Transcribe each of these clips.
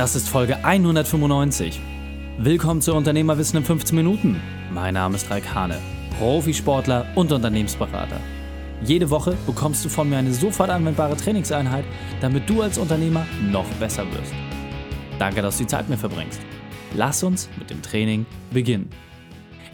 Das ist Folge 195. Willkommen zu Unternehmerwissen in 15 Minuten. Mein Name ist Raik Hane, Profisportler und Unternehmensberater. Jede Woche bekommst du von mir eine sofort anwendbare Trainingseinheit, damit du als Unternehmer noch besser wirst. Danke, dass du die Zeit mir verbringst. Lass uns mit dem Training beginnen.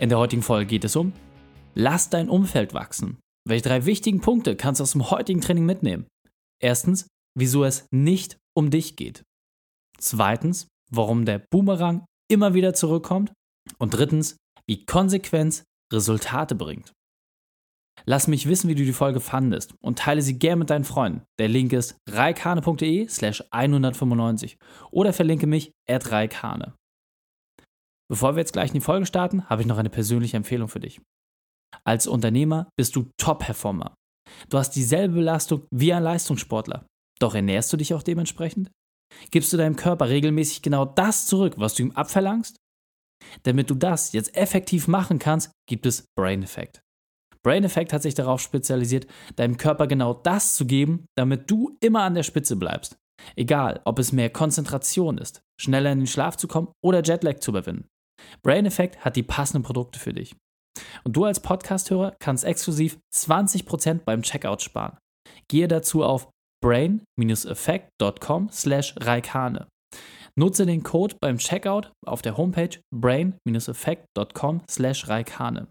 In der heutigen Folge geht es um Lass dein Umfeld wachsen. Welche drei wichtigen Punkte kannst du aus dem heutigen Training mitnehmen? Erstens, wieso es nicht um dich geht. Zweitens, warum der Boomerang immer wieder zurückkommt. Und drittens, wie Konsequenz Resultate bringt. Lass mich wissen, wie du die Folge fandest und teile sie gern mit deinen Freunden. Der Link ist reikane.de slash 195 oder verlinke mich at reikane. Bevor wir jetzt gleich in die Folge starten, habe ich noch eine persönliche Empfehlung für dich. Als Unternehmer bist du Top-Performer. Du hast dieselbe Belastung wie ein Leistungssportler. Doch ernährst du dich auch dementsprechend? Gibst du deinem Körper regelmäßig genau das zurück, was du ihm abverlangst? Damit du das jetzt effektiv machen kannst, gibt es Brain Effect. Brain Effect hat sich darauf spezialisiert, deinem Körper genau das zu geben, damit du immer an der Spitze bleibst. Egal, ob es mehr Konzentration ist, schneller in den Schlaf zu kommen oder Jetlag zu überwinden. Brain Effect hat die passenden Produkte für dich. Und du als Podcast-Hörer kannst exklusiv 20% beim Checkout sparen. Gehe dazu auf brain-effect.com slash Raikane. Nutze den Code beim Checkout auf der Homepage brain-effect.com slash Raikane.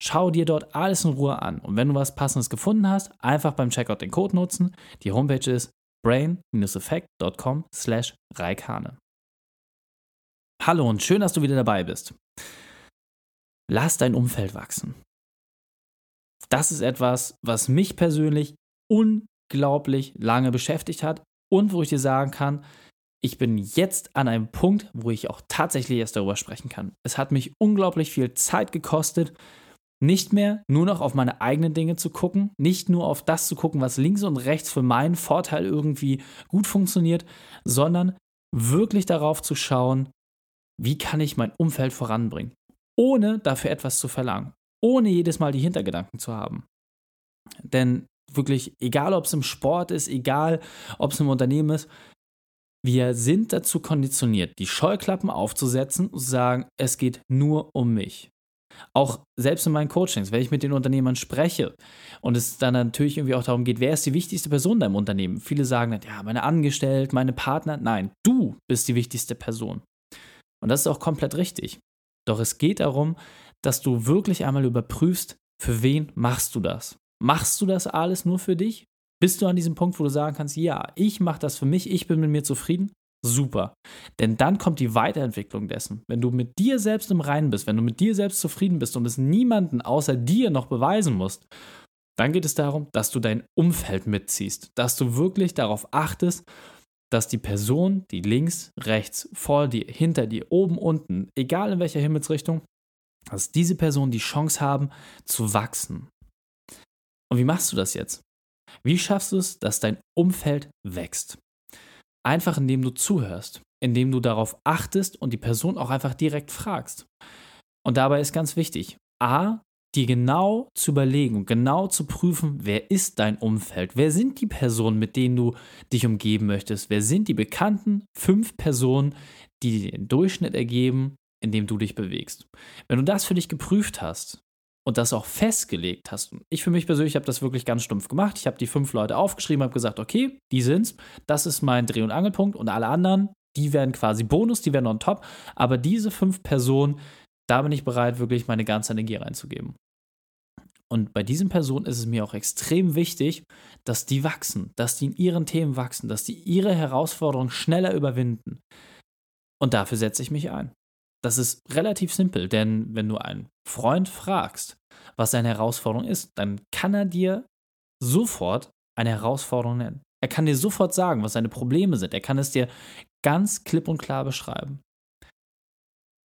Schau dir dort alles in Ruhe an und wenn du was Passendes gefunden hast, einfach beim Checkout den Code nutzen. Die Homepage ist brain-effect.com slash Raikane. Hallo und schön, dass du wieder dabei bist. Lass dein Umfeld wachsen. Das ist etwas, was mich persönlich unglaublich lange beschäftigt hat und wo ich dir sagen kann, ich bin jetzt an einem Punkt, wo ich auch tatsächlich erst darüber sprechen kann. Es hat mich unglaublich viel Zeit gekostet, nicht mehr nur noch auf meine eigenen Dinge zu gucken, nicht nur auf das zu gucken, was links und rechts für meinen Vorteil irgendwie gut funktioniert, sondern wirklich darauf zu schauen, wie kann ich mein Umfeld voranbringen, ohne dafür etwas zu verlangen, ohne jedes Mal die Hintergedanken zu haben. Denn wirklich, egal ob es im Sport ist, egal ob es im Unternehmen ist, wir sind dazu konditioniert, die Scheuklappen aufzusetzen und zu sagen, es geht nur um mich. Auch selbst in meinen Coachings, wenn ich mit den Unternehmern spreche und es dann natürlich irgendwie auch darum geht, wer ist die wichtigste Person in deinem Unternehmen? Viele sagen dann, ja, meine Angestellten, meine Partner. Nein, du bist die wichtigste Person. Und das ist auch komplett richtig. Doch es geht darum, dass du wirklich einmal überprüfst, für wen machst du das? Machst du das alles nur für dich? Bist du an diesem Punkt, wo du sagen kannst, ja, ich mache das für mich, ich bin mit mir zufrieden? Super. Denn dann kommt die Weiterentwicklung dessen. Wenn du mit dir selbst im Reinen bist, wenn du mit dir selbst zufrieden bist und es niemanden außer dir noch beweisen musst, dann geht es darum, dass du dein Umfeld mitziehst, dass du wirklich darauf achtest, dass die Person, die links, rechts, vor dir, hinter dir, oben, unten, egal in welcher Himmelsrichtung, dass diese Personen die Chance haben zu wachsen, und wie machst du das jetzt? Wie schaffst du es, dass dein Umfeld wächst? Einfach indem du zuhörst, indem du darauf achtest und die Person auch einfach direkt fragst. Und dabei ist ganz wichtig, a, dir genau zu überlegen und genau zu prüfen, wer ist dein Umfeld? Wer sind die Personen, mit denen du dich umgeben möchtest? Wer sind die bekannten fünf Personen, die den Durchschnitt ergeben, in dem du dich bewegst? Wenn du das für dich geprüft hast, und das auch festgelegt hast. Ich für mich persönlich habe das wirklich ganz stumpf gemacht. Ich habe die fünf Leute aufgeschrieben, habe gesagt, okay, die sind's. Das ist mein Dreh- und Angelpunkt und alle anderen, die werden quasi Bonus, die werden on top. Aber diese fünf Personen, da bin ich bereit, wirklich meine ganze Energie reinzugeben. Und bei diesen Personen ist es mir auch extrem wichtig, dass die wachsen, dass die in ihren Themen wachsen, dass die ihre Herausforderungen schneller überwinden. Und dafür setze ich mich ein. Das ist relativ simpel, denn wenn du einen Freund fragst, was seine Herausforderung ist, dann kann er dir sofort eine Herausforderung nennen. Er kann dir sofort sagen, was seine Probleme sind. Er kann es dir ganz klipp und klar beschreiben.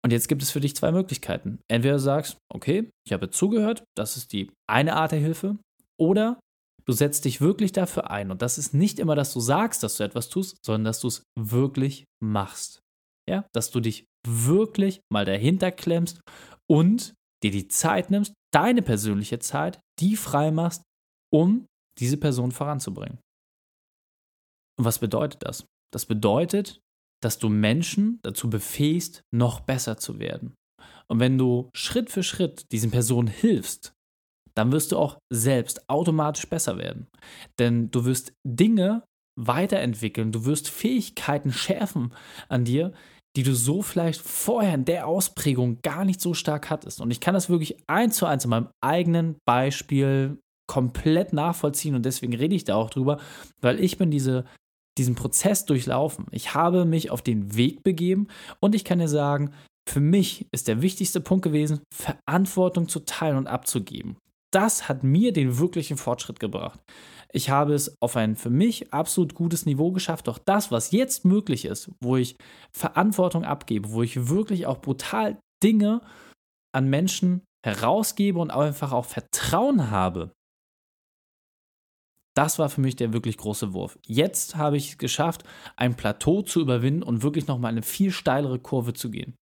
Und jetzt gibt es für dich zwei Möglichkeiten. Entweder du sagst, okay, ich habe zugehört, das ist die eine Art der Hilfe, oder du setzt dich wirklich dafür ein. Und das ist nicht immer, dass du sagst, dass du etwas tust, sondern dass du es wirklich machst. Ja, dass du dich wirklich mal dahinter klemmst und dir die Zeit nimmst, deine persönliche Zeit, die frei machst, um diese Person voranzubringen. Und was bedeutet das? Das bedeutet, dass du Menschen dazu befähigst, noch besser zu werden. Und wenn du Schritt für Schritt diesen Personen hilfst, dann wirst du auch selbst automatisch besser werden. Denn du wirst Dinge weiterentwickeln, du wirst Fähigkeiten schärfen an dir, die du so vielleicht vorher in der Ausprägung gar nicht so stark hattest. Und ich kann das wirklich eins zu eins in meinem eigenen Beispiel komplett nachvollziehen und deswegen rede ich da auch drüber, weil ich bin diese, diesen Prozess durchlaufen. Ich habe mich auf den Weg begeben und ich kann dir sagen, für mich ist der wichtigste Punkt gewesen, Verantwortung zu teilen und abzugeben. Das hat mir den wirklichen Fortschritt gebracht. Ich habe es auf ein für mich absolut gutes Niveau geschafft. Doch das, was jetzt möglich ist, wo ich Verantwortung abgebe, wo ich wirklich auch brutal Dinge an Menschen herausgebe und einfach auch Vertrauen habe, das war für mich der wirklich große Wurf. Jetzt habe ich es geschafft, ein Plateau zu überwinden und wirklich nochmal eine viel steilere Kurve zu gehen.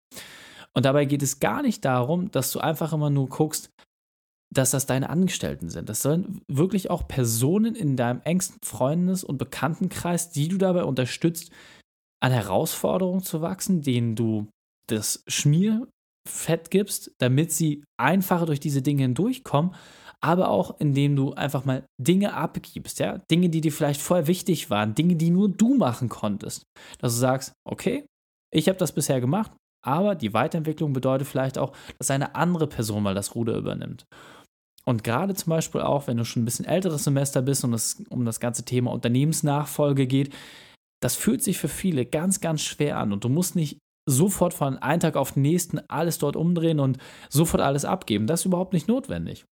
Und dabei geht es gar nicht darum, dass du einfach immer nur guckst, dass das deine Angestellten sind. Das sollen wirklich auch Personen in deinem engsten Freundes- und Bekanntenkreis, die du dabei unterstützt, an Herausforderungen zu wachsen, denen du das Schmierfett gibst, damit sie einfacher durch diese Dinge hindurchkommen, aber auch indem du einfach mal Dinge abgibst, ja, Dinge, die dir vielleicht vorher wichtig waren, Dinge, die nur du machen konntest, dass du sagst, okay, ich habe das bisher gemacht, aber die Weiterentwicklung bedeutet vielleicht auch, dass eine andere Person mal das Ruder übernimmt. Und gerade zum Beispiel auch, wenn du schon ein bisschen älteres Semester bist und es um das ganze Thema Unternehmensnachfolge geht, das fühlt sich für viele ganz, ganz schwer an und du musst nicht sofort von einem Tag auf den nächsten alles dort umdrehen und sofort alles abgeben. Das ist überhaupt nicht notwendig.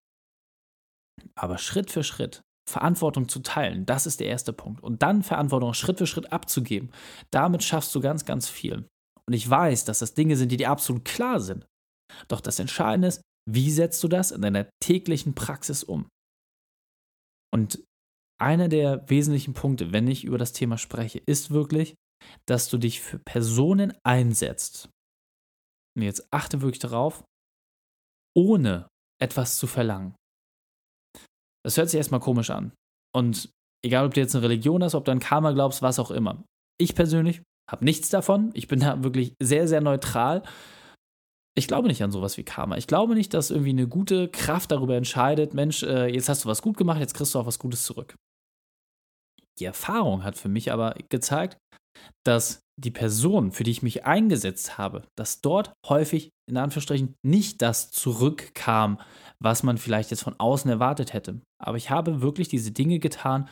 Aber Schritt für Schritt Verantwortung zu teilen, das ist der erste Punkt. Und dann Verantwortung Schritt für Schritt abzugeben. Damit schaffst du ganz, ganz viel. Und ich weiß, dass das Dinge sind, die dir absolut klar sind. Doch das Entscheidende ist, wie setzt du das in deiner täglichen Praxis um? Und einer der wesentlichen Punkte, wenn ich über das Thema spreche, ist wirklich, dass du dich für Personen einsetzt. Und jetzt achte wirklich darauf, ohne etwas zu verlangen. Das hört sich erstmal komisch an. Und egal, ob du jetzt eine Religion hast, ob du an Karma glaubst, was auch immer. Ich persönlich habe nichts davon. Ich bin da wirklich sehr, sehr neutral. Ich glaube nicht an sowas wie Karma. Ich glaube nicht, dass irgendwie eine gute Kraft darüber entscheidet, Mensch, äh, jetzt hast du was gut gemacht, jetzt kriegst du auch was Gutes zurück. Die Erfahrung hat für mich aber gezeigt, dass die Person, für die ich mich eingesetzt habe, dass dort häufig in Anführungsstrichen nicht das zurückkam, was man vielleicht jetzt von außen erwartet hätte. Aber ich habe wirklich diese Dinge getan,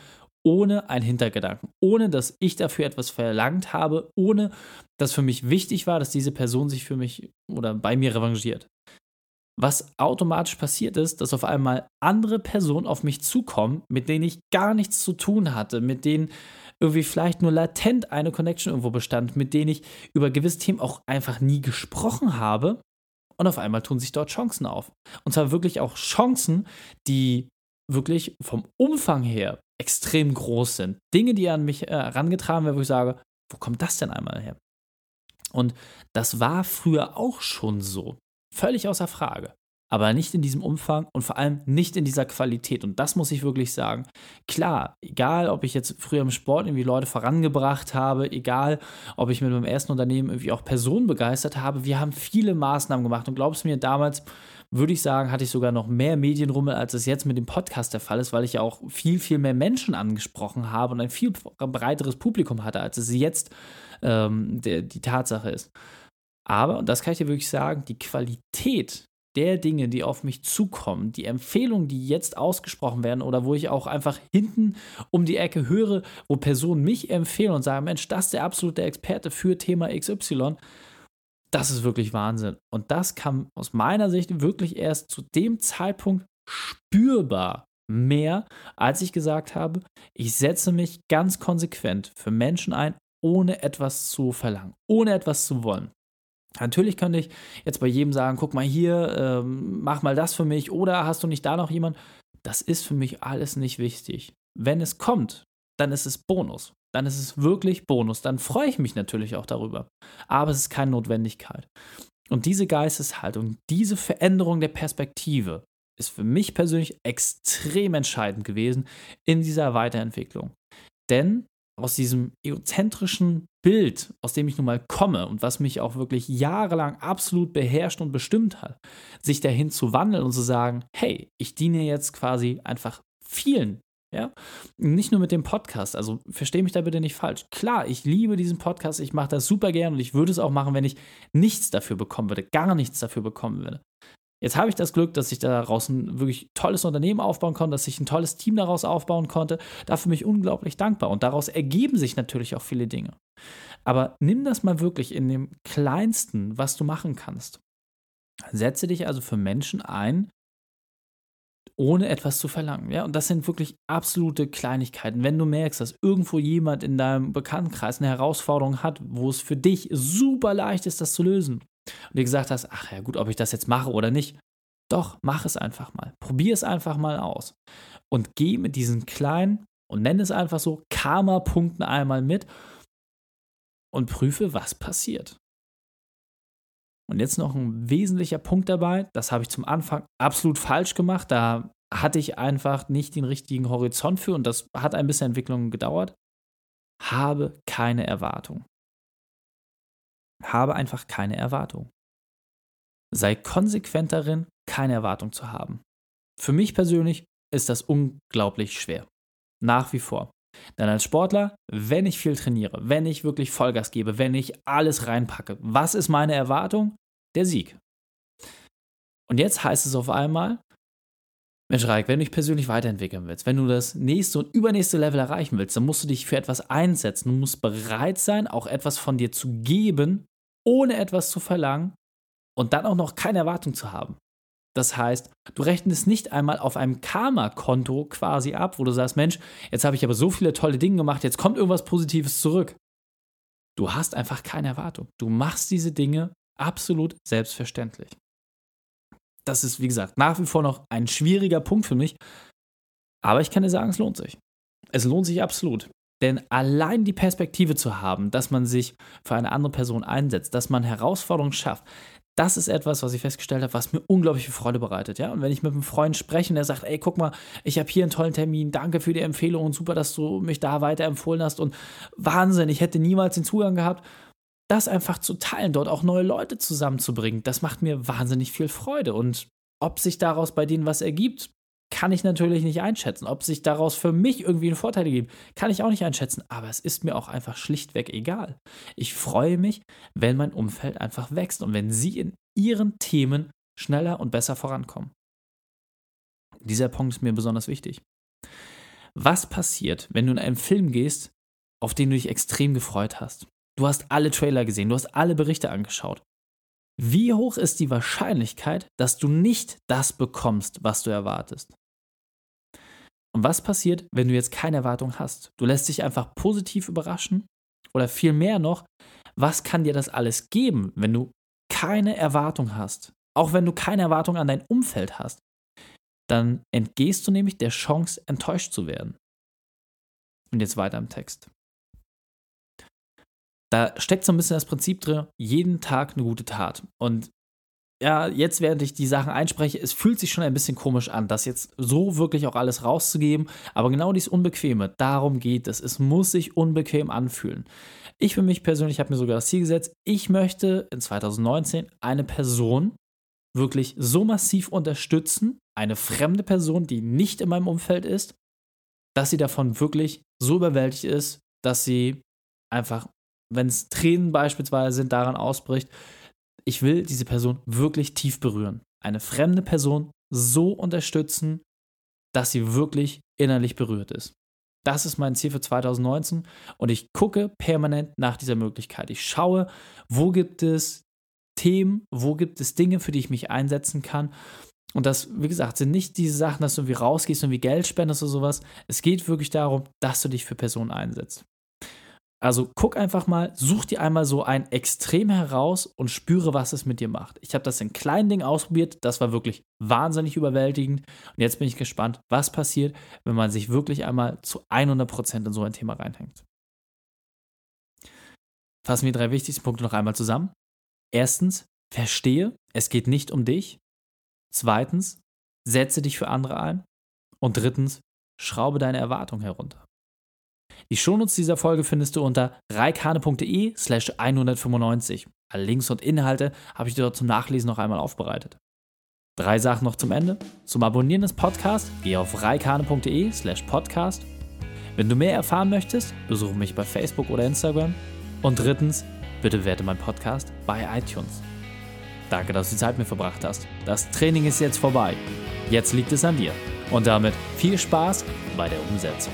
ohne einen Hintergedanken, ohne dass ich dafür etwas verlangt habe, ohne dass für mich wichtig war, dass diese Person sich für mich oder bei mir revanchiert. Was automatisch passiert ist, dass auf einmal andere Personen auf mich zukommen, mit denen ich gar nichts zu tun hatte, mit denen irgendwie vielleicht nur latent eine Connection irgendwo bestand, mit denen ich über gewisse Themen auch einfach nie gesprochen habe. Und auf einmal tun sich dort Chancen auf. Und zwar wirklich auch Chancen, die wirklich vom Umfang her extrem groß sind. Dinge, die an mich äh, herangetragen werden, wo ich sage, wo kommt das denn einmal her? Und das war früher auch schon so. Völlig außer Frage. Aber nicht in diesem Umfang und vor allem nicht in dieser Qualität. Und das muss ich wirklich sagen. Klar, egal, ob ich jetzt früher im Sport irgendwie Leute vorangebracht habe, egal, ob ich mit meinem ersten Unternehmen irgendwie auch Personen begeistert habe, wir haben viele Maßnahmen gemacht. Und glaubst du mir, damals würde ich sagen, hatte ich sogar noch mehr Medienrummel, als es jetzt mit dem Podcast der Fall ist, weil ich ja auch viel, viel mehr Menschen angesprochen habe und ein viel breiteres Publikum hatte, als es jetzt ähm, der, die Tatsache ist. Aber, und das kann ich dir wirklich sagen, die Qualität der Dinge, die auf mich zukommen, die Empfehlungen, die jetzt ausgesprochen werden oder wo ich auch einfach hinten um die Ecke höre, wo Personen mich empfehlen und sagen, Mensch, das ist der absolute Experte für Thema XY, das ist wirklich Wahnsinn. Und das kam aus meiner Sicht wirklich erst zu dem Zeitpunkt spürbar mehr, als ich gesagt habe, ich setze mich ganz konsequent für Menschen ein, ohne etwas zu verlangen, ohne etwas zu wollen. Natürlich könnte ich jetzt bei jedem sagen, guck mal hier, ähm, mach mal das für mich oder hast du nicht da noch jemand? Das ist für mich alles nicht wichtig. Wenn es kommt, dann ist es Bonus dann ist es wirklich Bonus. Dann freue ich mich natürlich auch darüber. Aber es ist keine Notwendigkeit. Und diese Geisteshaltung, diese Veränderung der Perspektive ist für mich persönlich extrem entscheidend gewesen in dieser Weiterentwicklung. Denn aus diesem egozentrischen Bild, aus dem ich nun mal komme und was mich auch wirklich jahrelang absolut beherrscht und bestimmt hat, sich dahin zu wandeln und zu sagen, hey, ich diene jetzt quasi einfach vielen. Ja, nicht nur mit dem Podcast. Also verstehe mich da bitte nicht falsch. Klar, ich liebe diesen Podcast, ich mache das super gern und ich würde es auch machen, wenn ich nichts dafür bekommen würde, gar nichts dafür bekommen würde. Jetzt habe ich das Glück, dass ich daraus ein wirklich tolles Unternehmen aufbauen konnte, dass ich ein tolles Team daraus aufbauen konnte. Dafür bin ich unglaublich dankbar. Und daraus ergeben sich natürlich auch viele Dinge. Aber nimm das mal wirklich in dem Kleinsten, was du machen kannst. Setze dich also für Menschen ein, ohne etwas zu verlangen. Ja? Und das sind wirklich absolute Kleinigkeiten. Wenn du merkst, dass irgendwo jemand in deinem Bekanntenkreis eine Herausforderung hat, wo es für dich super leicht ist, das zu lösen, und dir gesagt hast, ach ja gut, ob ich das jetzt mache oder nicht, doch, mach es einfach mal. Probier es einfach mal aus. Und geh mit diesen kleinen, und nenne es einfach so, Karma-Punkten einmal mit und prüfe, was passiert. Und jetzt noch ein wesentlicher Punkt dabei, das habe ich zum Anfang absolut falsch gemacht. Da hatte ich einfach nicht den richtigen Horizont für und das hat ein bisschen Entwicklung gedauert. Habe keine Erwartung. Habe einfach keine Erwartung. Sei konsequent darin, keine Erwartung zu haben. Für mich persönlich ist das unglaublich schwer. Nach wie vor. Denn als Sportler, wenn ich viel trainiere, wenn ich wirklich Vollgas gebe, wenn ich alles reinpacke, was ist meine Erwartung? Der Sieg. Und jetzt heißt es auf einmal, Mensch, Reik, wenn du dich persönlich weiterentwickeln willst, wenn du das nächste und übernächste Level erreichen willst, dann musst du dich für etwas einsetzen. Du musst bereit sein, auch etwas von dir zu geben, ohne etwas zu verlangen und dann auch noch keine Erwartung zu haben. Das heißt, du rechnest nicht einmal auf einem Karma-Konto quasi ab, wo du sagst, Mensch, jetzt habe ich aber so viele tolle Dinge gemacht, jetzt kommt irgendwas Positives zurück. Du hast einfach keine Erwartung. Du machst diese Dinge absolut selbstverständlich. Das ist, wie gesagt, nach wie vor noch ein schwieriger Punkt für mich. Aber ich kann dir sagen, es lohnt sich. Es lohnt sich absolut. Denn allein die Perspektive zu haben, dass man sich für eine andere Person einsetzt, dass man Herausforderungen schafft, das ist etwas, was ich festgestellt habe, was mir unglaublich viel Freude bereitet. Ja? Und wenn ich mit einem Freund spreche und er sagt, ey, guck mal, ich habe hier einen tollen Termin, danke für die Empfehlung und super, dass du mich da weiterempfohlen hast und Wahnsinn, ich hätte niemals den Zugang gehabt. Das einfach zu teilen, dort auch neue Leute zusammenzubringen, das macht mir wahnsinnig viel Freude. Und ob sich daraus bei denen was ergibt, kann ich natürlich nicht einschätzen. Ob sich daraus für mich irgendwie einen Vorteil gibt, kann ich auch nicht einschätzen. Aber es ist mir auch einfach schlichtweg egal. Ich freue mich, wenn mein Umfeld einfach wächst und wenn sie in ihren Themen schneller und besser vorankommen. Dieser Punkt ist mir besonders wichtig. Was passiert, wenn du in einen Film gehst, auf den du dich extrem gefreut hast? Du hast alle Trailer gesehen, du hast alle Berichte angeschaut. Wie hoch ist die Wahrscheinlichkeit, dass du nicht das bekommst, was du erwartest? Und was passiert, wenn du jetzt keine Erwartung hast? Du lässt dich einfach positiv überraschen? Oder vielmehr noch, was kann dir das alles geben, wenn du keine Erwartung hast? Auch wenn du keine Erwartung an dein Umfeld hast, dann entgehst du nämlich der Chance, enttäuscht zu werden. Und jetzt weiter im Text. Da steckt so ein bisschen das Prinzip drin, jeden Tag eine gute Tat. Und ja, jetzt während ich die Sachen einspreche, es fühlt sich schon ein bisschen komisch an, das jetzt so wirklich auch alles rauszugeben. Aber genau dieses Unbequeme, darum geht es. Es muss sich unbequem anfühlen. Ich für mich persönlich habe mir sogar das Ziel gesetzt, ich möchte in 2019 eine Person wirklich so massiv unterstützen, eine fremde Person, die nicht in meinem Umfeld ist, dass sie davon wirklich so überwältigt ist, dass sie einfach wenn es Tränen beispielsweise sind, daran ausbricht. Ich will diese Person wirklich tief berühren. Eine fremde Person so unterstützen, dass sie wirklich innerlich berührt ist. Das ist mein Ziel für 2019 und ich gucke permanent nach dieser Möglichkeit. Ich schaue, wo gibt es Themen, wo gibt es Dinge, für die ich mich einsetzen kann. Und das, wie gesagt, sind nicht diese Sachen, dass du irgendwie rausgehst und wie Geld spendest oder sowas. Es geht wirklich darum, dass du dich für Personen einsetzt. Also guck einfach mal, such dir einmal so ein Extrem heraus und spüre, was es mit dir macht. Ich habe das in kleinen Dingen ausprobiert, das war wirklich wahnsinnig überwältigend und jetzt bin ich gespannt, was passiert, wenn man sich wirklich einmal zu 100% in so ein Thema reinhängt. Fassen wir drei wichtigsten Punkte noch einmal zusammen. Erstens, verstehe, es geht nicht um dich. Zweitens, setze dich für andere ein. Und drittens, schraube deine Erwartungen herunter. Die Shownotes dieser Folge findest du unter reikane.de slash 195. Alle Links und Inhalte habe ich dir dort zum Nachlesen noch einmal aufbereitet. Drei Sachen noch zum Ende. Zum Abonnieren des Podcasts geh auf reikane.de slash podcast. Wenn du mehr erfahren möchtest, besuche mich bei Facebook oder Instagram. Und drittens, bitte werte meinen Podcast bei iTunes. Danke, dass du die Zeit mit mir verbracht hast. Das Training ist jetzt vorbei. Jetzt liegt es an dir. Und damit viel Spaß bei der Umsetzung.